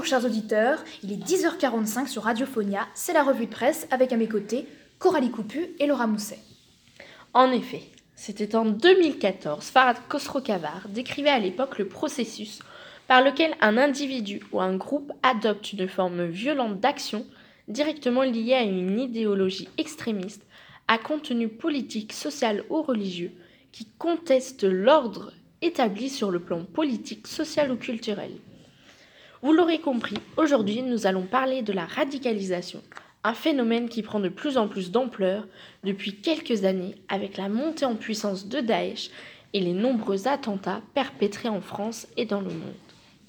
Bonjour chers auditeurs, il est 10h45 sur Radiophonia, c'est la revue de presse avec à mes côtés Coralie Coupu et Laura Mousset. En effet, c'était en 2014, Farad Khosrow-Kavar décrivait à l'époque le processus par lequel un individu ou un groupe adopte une forme violente d'action directement liée à une idéologie extrémiste à contenu politique, social ou religieux qui conteste l'ordre établi sur le plan politique, social ou culturel. Vous l'aurez compris, aujourd'hui nous allons parler de la radicalisation, un phénomène qui prend de plus en plus d'ampleur depuis quelques années avec la montée en puissance de Daesh et les nombreux attentats perpétrés en France et dans le monde.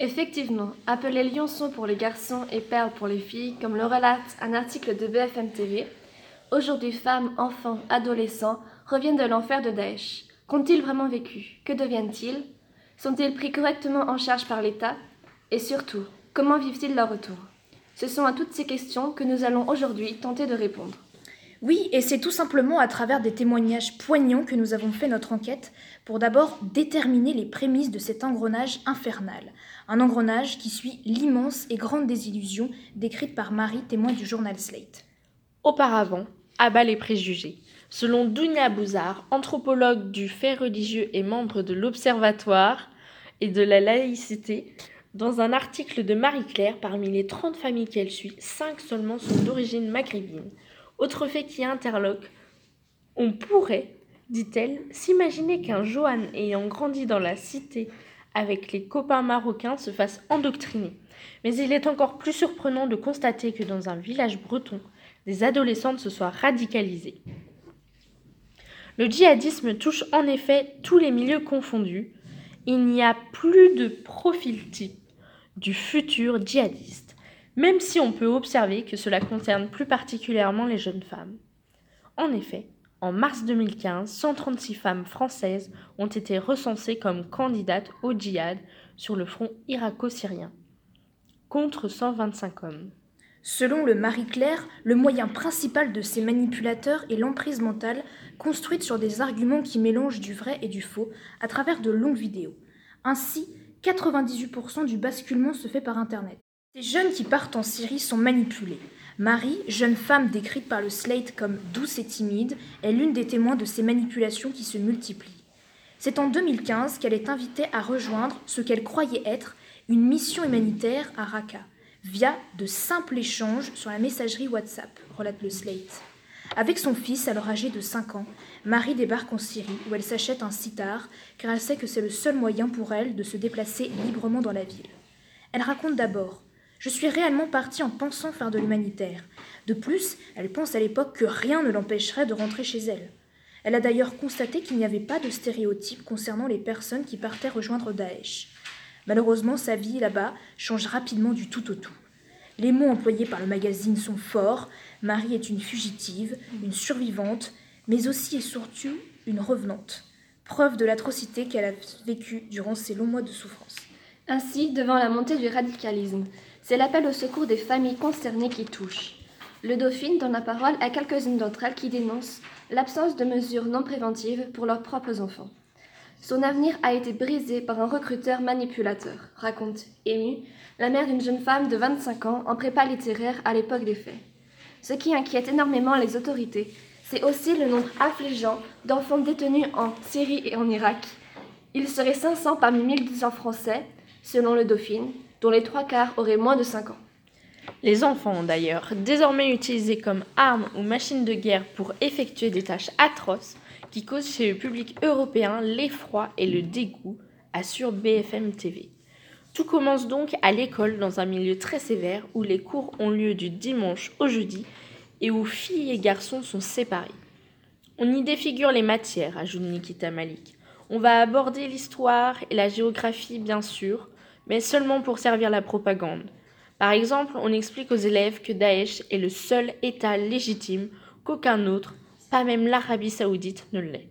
Effectivement, appelé lionceau pour les garçons et perle pour les filles, comme le relate un article de BFM TV, aujourd'hui femmes, enfants, adolescents reviennent de l'enfer de Daesh. Qu'ont-ils vraiment vécu? Que deviennent-ils? Sont-ils pris correctement en charge par l'État? Et surtout, comment vivent-ils leur retour? Ce sont à toutes ces questions que nous allons aujourd'hui tenter de répondre. Oui, et c'est tout simplement à travers des témoignages poignants que nous avons fait notre enquête pour d'abord déterminer les prémices de cet engrenage infernal. Un engrenage qui suit l'immense et grande désillusion décrite par Marie, témoin du journal Slate. Auparavant, à bas les préjugés. Selon Dounia Bouzard, anthropologue du fait religieux et membre de l'Observatoire et de la laïcité, dans un article de Marie-Claire, parmi les 30 familles qu'elle suit, 5 seulement sont d'origine maghrébine. Autre fait qui interloque, on pourrait, dit-elle, s'imaginer qu'un Johan ayant grandi dans la cité avec les copains marocains se fasse endoctriner. Mais il est encore plus surprenant de constater que dans un village breton, des adolescentes se soient radicalisées. Le djihadisme touche en effet tous les milieux confondus. Il n'y a plus de profil type du futur djihadiste, même si on peut observer que cela concerne plus particulièrement les jeunes femmes. En effet, en mars 2015, 136 femmes françaises ont été recensées comme candidates au djihad sur le front irako-syrien, contre 125 hommes. Selon le Marie-Claire, le moyen principal de ces manipulateurs est l'emprise mentale construite sur des arguments qui mélangent du vrai et du faux à travers de longues vidéos. Ainsi, 98% du basculement se fait par Internet. Ces jeunes qui partent en Syrie sont manipulés. Marie, jeune femme décrite par le Slate comme douce et timide, est l'une des témoins de ces manipulations qui se multiplient. C'est en 2015 qu'elle est invitée à rejoindre ce qu'elle croyait être une mission humanitaire à Raqqa, via de simples échanges sur la messagerie WhatsApp, relate le Slate. Avec son fils, alors âgé de 5 ans, Marie débarque en Syrie où elle s'achète un sitar car elle sait que c'est le seul moyen pour elle de se déplacer librement dans la ville. Elle raconte d'abord Je suis réellement partie en pensant faire de l'humanitaire. De plus, elle pense à l'époque que rien ne l'empêcherait de rentrer chez elle. Elle a d'ailleurs constaté qu'il n'y avait pas de stéréotypes concernant les personnes qui partaient rejoindre Daesh. Malheureusement, sa vie là-bas change rapidement du tout au tout. Les mots employés par le magazine sont forts. Marie est une fugitive, une survivante, mais aussi et surtout une revenante. Preuve de l'atrocité qu'elle a vécue durant ces longs mois de souffrance. Ainsi, devant la montée du radicalisme, c'est l'appel au secours des familles concernées qui touche. Le Dauphine donne la parole à quelques-unes d'entre elles qui dénoncent l'absence de mesures non préventives pour leurs propres enfants. Son avenir a été brisé par un recruteur manipulateur, raconte, émue, la mère d'une jeune femme de 25 ans en prépa littéraire à l'époque des faits. Ce qui inquiète énormément les autorités, c'est aussi le nombre affligeant d'enfants détenus en Syrie et en Irak. Il serait 500 parmi 1200 Français, selon le Dauphine, dont les trois quarts auraient moins de 5 ans. Les enfants, d'ailleurs, désormais utilisés comme armes ou machines de guerre pour effectuer des tâches atroces qui causent chez le public européen l'effroi et le dégoût, assure BFM TV. Tout commence donc à l'école dans un milieu très sévère où les cours ont lieu du dimanche au jeudi et où filles et garçons sont séparés. On y défigure les matières, ajoute Nikita Malik. On va aborder l'histoire et la géographie, bien sûr, mais seulement pour servir la propagande. Par exemple, on explique aux élèves que Daesh est le seul État légitime, qu'aucun autre, pas même l'Arabie saoudite, ne l'est.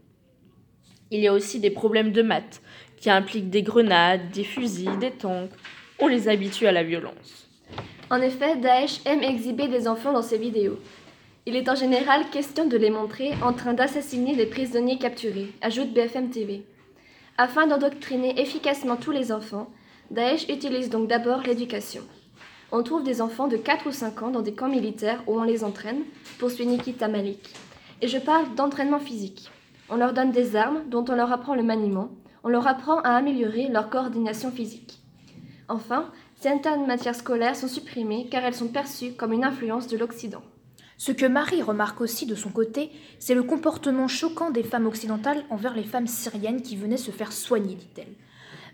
Il y a aussi des problèmes de maths, qui impliquent des grenades, des fusils, des tanks. On les habitue à la violence. En effet, Daesh aime exhiber des enfants dans ses vidéos. Il est en général question de les montrer en train d'assassiner des prisonniers capturés, ajoute BFM TV. Afin d'endoctriner efficacement tous les enfants, Daesh utilise donc d'abord l'éducation. On trouve des enfants de 4 ou 5 ans dans des camps militaires où on les entraîne, poursuit Nikita Malik. Et je parle d'entraînement physique. On leur donne des armes dont on leur apprend le maniement, on leur apprend à améliorer leur coordination physique. Enfin, certaines matières scolaires sont supprimées car elles sont perçues comme une influence de l'Occident. Ce que Marie remarque aussi de son côté, c'est le comportement choquant des femmes occidentales envers les femmes syriennes qui venaient se faire soigner, dit-elle.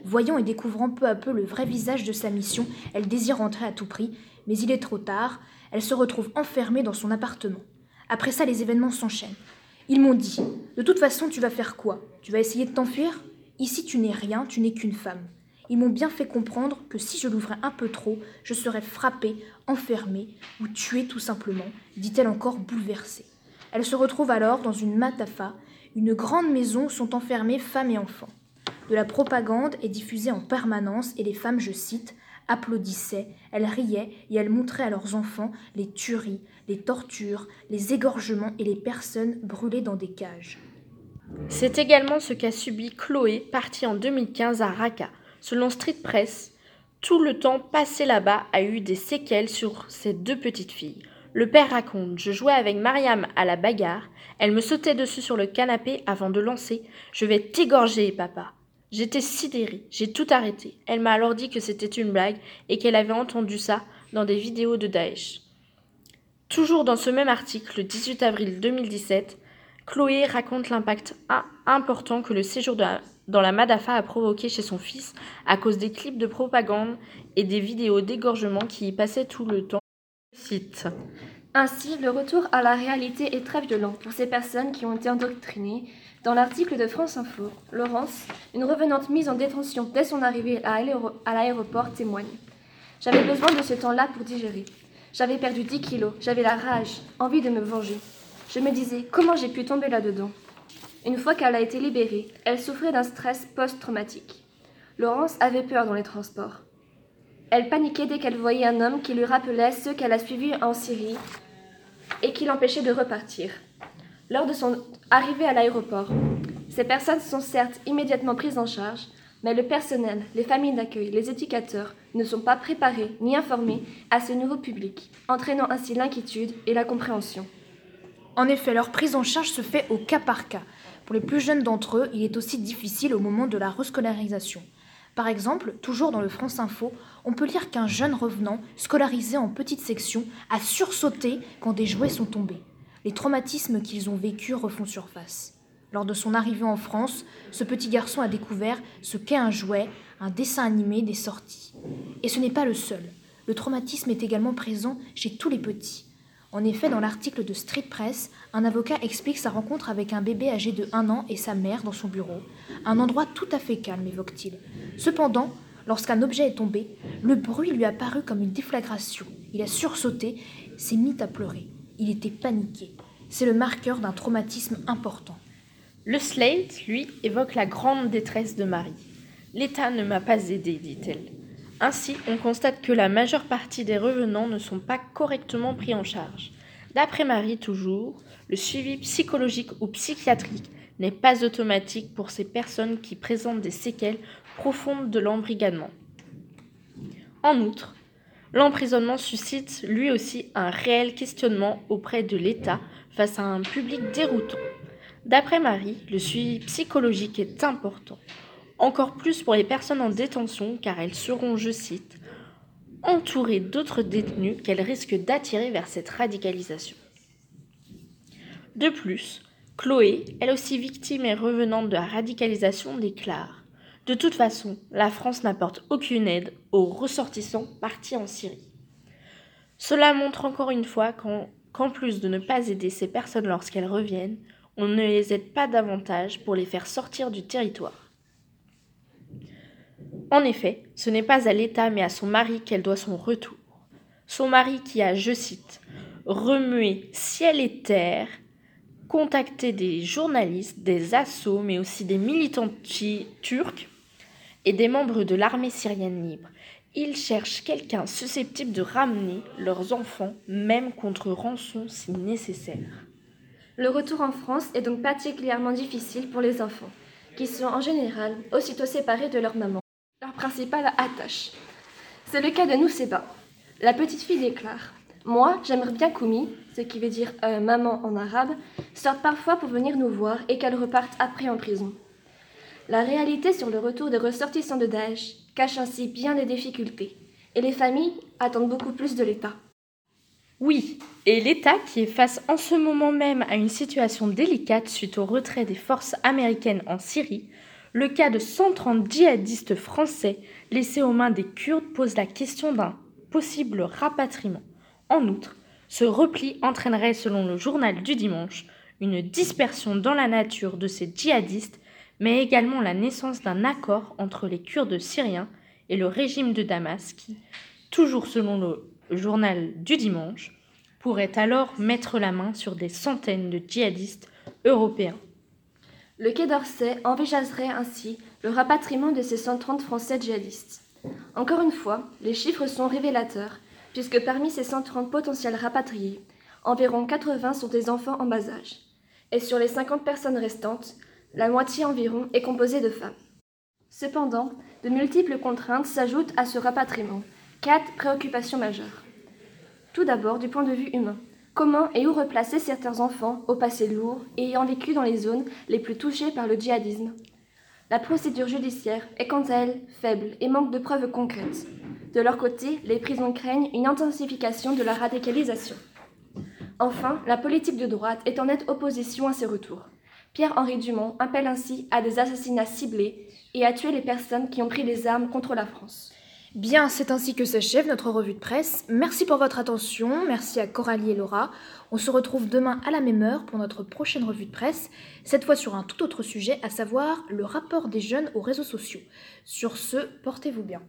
Voyant et découvrant peu à peu le vrai visage de sa mission, elle désire rentrer à tout prix, mais il est trop tard, elle se retrouve enfermée dans son appartement. Après ça, les événements s'enchaînent. Ils m'ont dit De toute façon, tu vas faire quoi? Tu vas essayer de t'enfuir? Ici, tu n'es rien, tu n'es qu'une femme. Ils m'ont bien fait comprendre que si je l'ouvrais un peu trop, je serais frappée, enfermée ou tuée tout simplement, dit-elle encore bouleversée. Elle se retrouve alors dans une matafa, une grande maison où sont enfermées femmes et enfants. De la propagande est diffusée en permanence et les femmes, je cite, applaudissaient, elles riaient et elles montraient à leurs enfants les tueries, les tortures, les égorgements et les personnes brûlées dans des cages. C'est également ce qu'a subi Chloé, partie en 2015 à Raqqa. Selon Street Press, tout le temps passé là-bas a eu des séquelles sur ses deux petites filles. Le père raconte Je jouais avec Mariam à la bagarre. Elle me sautait dessus sur le canapé avant de lancer Je vais t'égorger, papa. J'étais sidérée, j'ai tout arrêté. Elle m'a alors dit que c'était une blague et qu'elle avait entendu ça dans des vidéos de Daesh. Toujours dans ce même article, le 18 avril 2017, Chloé raconte l'impact important que le séjour dans la Madafa a provoqué chez son fils à cause des clips de propagande et des vidéos d'égorgement qui y passaient tout le temps. Cite. Ainsi, le retour à la réalité est très violent pour ces personnes qui ont été endoctrinées. Dans l'article de France Info, Laurence, une revenante mise en détention dès son arrivée à l'aéroport, témoigne. J'avais besoin de ce temps-là pour digérer. J'avais perdu 10 kilos, j'avais la rage, envie de me venger. Je me disais comment j'ai pu tomber là-dedans? Une fois qu'elle a été libérée, elle souffrait d'un stress post-traumatique. Laurence avait peur dans les transports. Elle paniquait dès qu'elle voyait un homme qui lui rappelait ceux qu'elle a suivis en Syrie et qui l'empêchait de repartir. Lors de son arrivée à l'aéroport, ces personnes sont certes immédiatement prises en charge, mais le personnel, les familles d'accueil, les éducateurs ne sont pas préparés ni informés à ce nouveau public, entraînant ainsi l'inquiétude et la compréhension. En effet, leur prise en charge se fait au cas par cas. Pour les plus jeunes d'entre eux, il est aussi difficile au moment de la rescolarisation. Par exemple, toujours dans le France Info, on peut lire qu'un jeune revenant, scolarisé en petite section, a sursauté quand des jouets sont tombés. Les traumatismes qu'ils ont vécus refont surface. Lors de son arrivée en France, ce petit garçon a découvert ce qu'est un jouet, un dessin animé, des sorties. Et ce n'est pas le seul. Le traumatisme est également présent chez tous les petits. En effet, dans l'article de Street Press, un avocat explique sa rencontre avec un bébé âgé de 1 an et sa mère dans son bureau. Un endroit tout à fait calme, évoque-t-il. Cependant, lorsqu'un objet est tombé, le bruit lui a paru comme une déflagration. Il a sursauté, s'est mis à pleurer. Il était paniqué. C'est le marqueur d'un traumatisme important. Le Slate, lui, évoque la grande détresse de Marie. L'État ne m'a pas aidé, dit-elle. Ainsi, on constate que la majeure partie des revenants ne sont pas correctement pris en charge. D'après Marie, toujours, le suivi psychologique ou psychiatrique n'est pas automatique pour ces personnes qui présentent des séquelles profondes de l'embrigadement. En outre, l'emprisonnement suscite lui aussi un réel questionnement auprès de l'État face à un public déroutant. D'après Marie, le suivi psychologique est important encore plus pour les personnes en détention car elles seront, je cite, entourées d'autres détenus qu'elles risquent d'attirer vers cette radicalisation. De plus, Chloé, elle aussi victime et revenante de la radicalisation, déclare De toute façon, la France n'apporte aucune aide aux ressortissants partis en Syrie. Cela montre encore une fois qu'en plus de ne pas aider ces personnes lorsqu'elles reviennent, on ne les aide pas davantage pour les faire sortir du territoire. En effet, ce n'est pas à l'État mais à son mari qu'elle doit son retour. Son mari qui a, je cite, remué ciel et terre, contacté des journalistes, des assauts, mais aussi des militants turcs et des membres de l'armée syrienne libre. Ils cherchent quelqu'un susceptible de ramener leurs enfants, même contre rançon si nécessaire. Le retour en France est donc particulièrement difficile pour les enfants, qui sont en général aussitôt séparés de leur maman principale attache. C'est le cas de Nousseba. La petite fille déclare Moi, j'aimerais bien qu'Oumi, ce qui veut dire euh, maman en arabe, sorte parfois pour venir nous voir et qu'elle reparte après en prison. La réalité sur le retour des ressortissants de Daesh cache ainsi bien des difficultés, et les familles attendent beaucoup plus de l'État. Oui, et l'État qui est face en ce moment même à une situation délicate suite au retrait des forces américaines en Syrie, le cas de 130 djihadistes français laissés aux mains des Kurdes pose la question d'un possible rapatriement. En outre, ce repli entraînerait, selon le journal du dimanche, une dispersion dans la nature de ces djihadistes, mais également la naissance d'un accord entre les Kurdes syriens et le régime de Damas qui, toujours selon le journal du dimanche, pourrait alors mettre la main sur des centaines de djihadistes européens. Le Quai d'Orsay envisagerait ainsi le rapatriement de ces 130 Français djihadistes. Encore une fois, les chiffres sont révélateurs, puisque parmi ces 130 potentiels rapatriés, environ 80 sont des enfants en bas âge. Et sur les 50 personnes restantes, la moitié environ est composée de femmes. Cependant, de multiples contraintes s'ajoutent à ce rapatriement. Quatre préoccupations majeures. Tout d'abord, du point de vue humain. Comment et où replacer certains enfants au passé lourd et ayant vécu dans les zones les plus touchées par le djihadisme? La procédure judiciaire est quant à elle faible et manque de preuves concrètes. De leur côté, les prisons craignent une intensification de la radicalisation. Enfin, la politique de droite est en nette opposition à ces retours. Pierre-Henri Dumont appelle ainsi à des assassinats ciblés et à tuer les personnes qui ont pris les armes contre la France. Bien, c'est ainsi que s'achève notre revue de presse. Merci pour votre attention, merci à Coralie et Laura. On se retrouve demain à la même heure pour notre prochaine revue de presse, cette fois sur un tout autre sujet, à savoir le rapport des jeunes aux réseaux sociaux. Sur ce, portez-vous bien.